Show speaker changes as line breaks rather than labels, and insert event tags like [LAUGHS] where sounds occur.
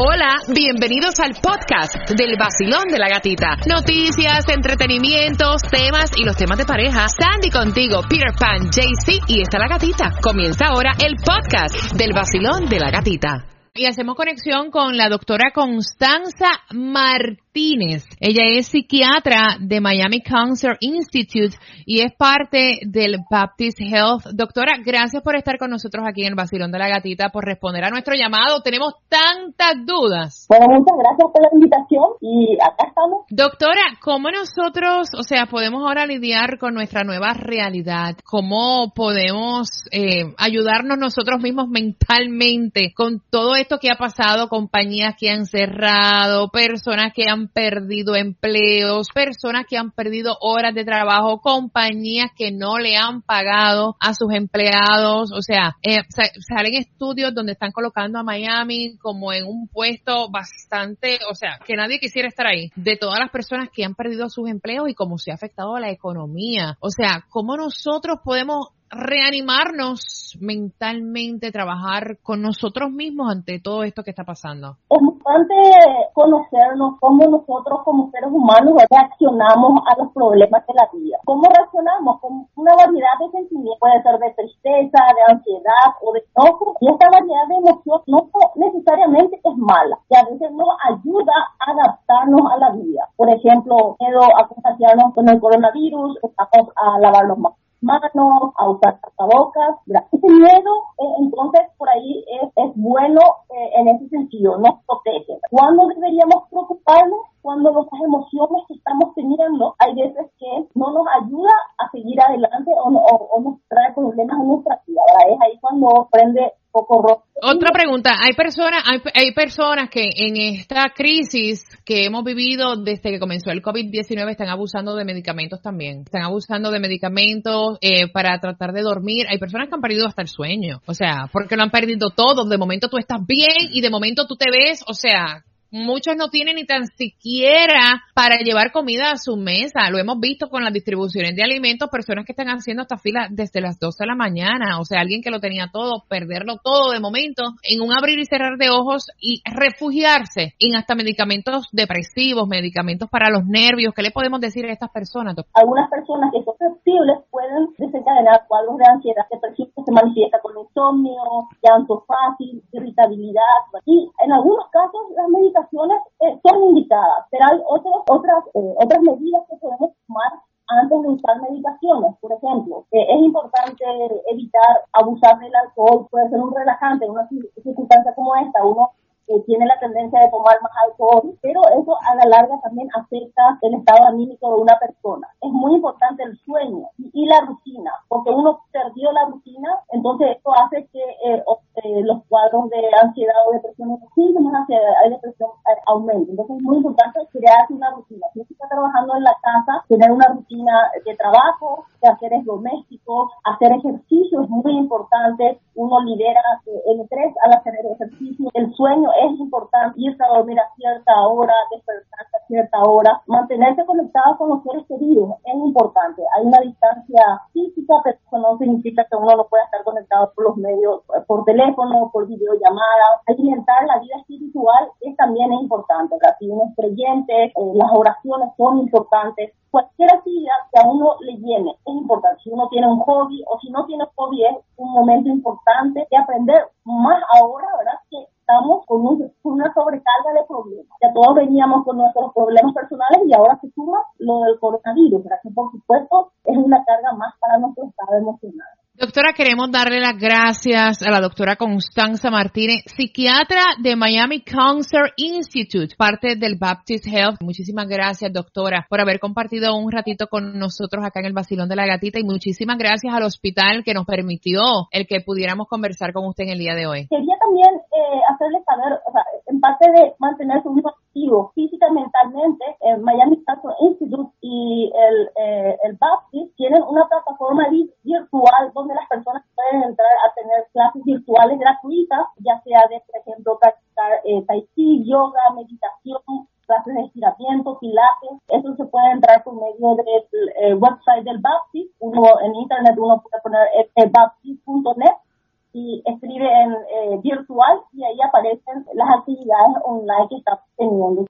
Hola, bienvenidos al podcast del vacilón de la gatita. Noticias, entretenimientos, temas y los temas de pareja. Sandy contigo, Peter Pan, JC y está la gatita. Comienza ahora el podcast del vacilón de la gatita. Y hacemos conexión con la doctora Constanza Martínez. Ella es psiquiatra de Miami Cancer Institute y es parte del Baptist Health. Doctora, gracias por estar con nosotros aquí en el Basilón de la Gatita, por responder a nuestro llamado. Tenemos tantas dudas.
Bueno, muchas gracias por la invitación y acá estamos.
Doctora, ¿cómo nosotros, o sea, podemos ahora lidiar con nuestra nueva realidad? ¿Cómo podemos eh, ayudarnos nosotros mismos mentalmente con todo esto que ha pasado, compañías que han cerrado, personas que han perdido empleos, personas que han perdido horas de trabajo, compañías que no le han pagado a sus empleados. O sea, eh, salen estudios donde están colocando a Miami como en un puesto bastante, o sea, que nadie quisiera estar ahí, de todas las personas que han perdido sus empleos y cómo se ha afectado a la economía. O sea, ¿cómo nosotros podemos reanimarnos mentalmente, trabajar con nosotros mismos ante todo esto que está pasando?
Es importante conocernos cómo nosotros como seres humanos reaccionamos a los problemas de la vida. ¿Cómo reaccionamos? Con una variedad de sentimientos, puede ser de tristeza, de ansiedad o de enojo. Y esta variedad de emociones no necesariamente es mala y a veces nos ayuda a adaptarnos a la vida. Por ejemplo, miedo a contagiarnos con el coronavirus, estamos a más manos, a usar tapabocas. Ese [LAUGHS] miedo, eh, entonces, por ahí es, es bueno eh, en ese sentido, nos protege. ¿Cuándo deberíamos preocuparnos? Cuando nuestras emociones que estamos teniendo, hay veces que no nos ayuda a seguir adelante o, o, nos trae problemas en nuestra vida. Es ahí cuando prende
otra pregunta, hay personas, hay, hay, personas que en esta crisis que hemos vivido desde que comenzó el COVID-19 están abusando de medicamentos también, están abusando de medicamentos eh, para tratar de dormir, hay personas que han perdido hasta el sueño, o sea, porque lo han perdido todo, de momento tú estás bien y de momento tú te ves, o sea, Muchos no tienen ni tan siquiera para llevar comida a su mesa. Lo hemos visto con las distribuciones de alimentos, personas que están haciendo esta fila desde las 12 de la mañana. O sea, alguien que lo tenía todo, perderlo todo de momento, en un abrir y cerrar de ojos y refugiarse en hasta medicamentos depresivos, medicamentos para los nervios. ¿Qué le podemos decir a estas personas?
Algunas personas que son sensibles pueden desencadenar cuadros de ansiedad, que se manifiesta con insomnio, llanto fácil, irritabilidad. Y en algunos casos medicaciones eh, son indicadas, pero hay otras otras, eh, otras medidas que podemos tomar antes de usar medicaciones. Por ejemplo, eh, es importante evitar abusar del alcohol, puede ser un relajante en una circunstancia como esta, uno tiene la tendencia de tomar más alcohol, pero eso a la larga también afecta el estado anímico de una persona. Es muy importante el sueño y, la rutina, porque uno perdió la rutina, entonces esto hace eh, eh, los cuadros de ansiedad o depresión, los síntomas de ansiedad y depresión eh, aumenten. Entonces es muy importante crearse una rutina. Si está trabajando en la casa, tener una rutina de trabajo, de haceres domésticos, hacer ejercicio es muy importante. Uno lidera el estrés al hacer ejercicio. El sueño es importante, irse a dormir a cierta hora, despertarse cierta hora, mantenerse conectado con los seres queridos es importante. Hay una distancia física, pero eso no significa que uno no pueda estar conectado por los medios, por teléfono, por videollamada. Alimentar la vida espiritual es también es importante. Si uno es creyente, eh, las oraciones son importantes cualquier actividad que a uno le llene es importante. Si uno tiene un hobby o si no tiene hobby es un momento importante de aprender más ahora, ¿verdad? Que estamos con, una sobrecarga de problemas. Todos veníamos con nuestros problemas personales y ahora se suma lo del coronavirus, ¿verdad? Que por supuesto es una carga más para nuestro estado emocional.
Doctora, queremos darle las gracias a la doctora Constanza Martínez, psiquiatra de Miami Cancer Institute, parte del Baptist Health. Muchísimas gracias, doctora, por haber compartido un ratito con nosotros acá en el Basilón de la Gatita y muchísimas gracias al hospital que nos permitió el que pudiéramos conversar con usted en el día de hoy.
Quería también eh, hacerle saber, o sea, en parte de mantener su vida activo física mentalmente, el Miami Cancer Institute y el, eh, el Baptist tienen una plataforma virtual donde las personas pueden entrar a tener clases virtuales gratuitas, ya sea de, por ejemplo, practicar eh, tai chi, yoga, meditación, clases de estiramiento, pilates. Eso se puede entrar por medio del eh, website del Baptist. Uno en internet uno puede poner eh, baptist.net y escribe en eh, virtual y ahí aparecen las actividades online que está teniendo.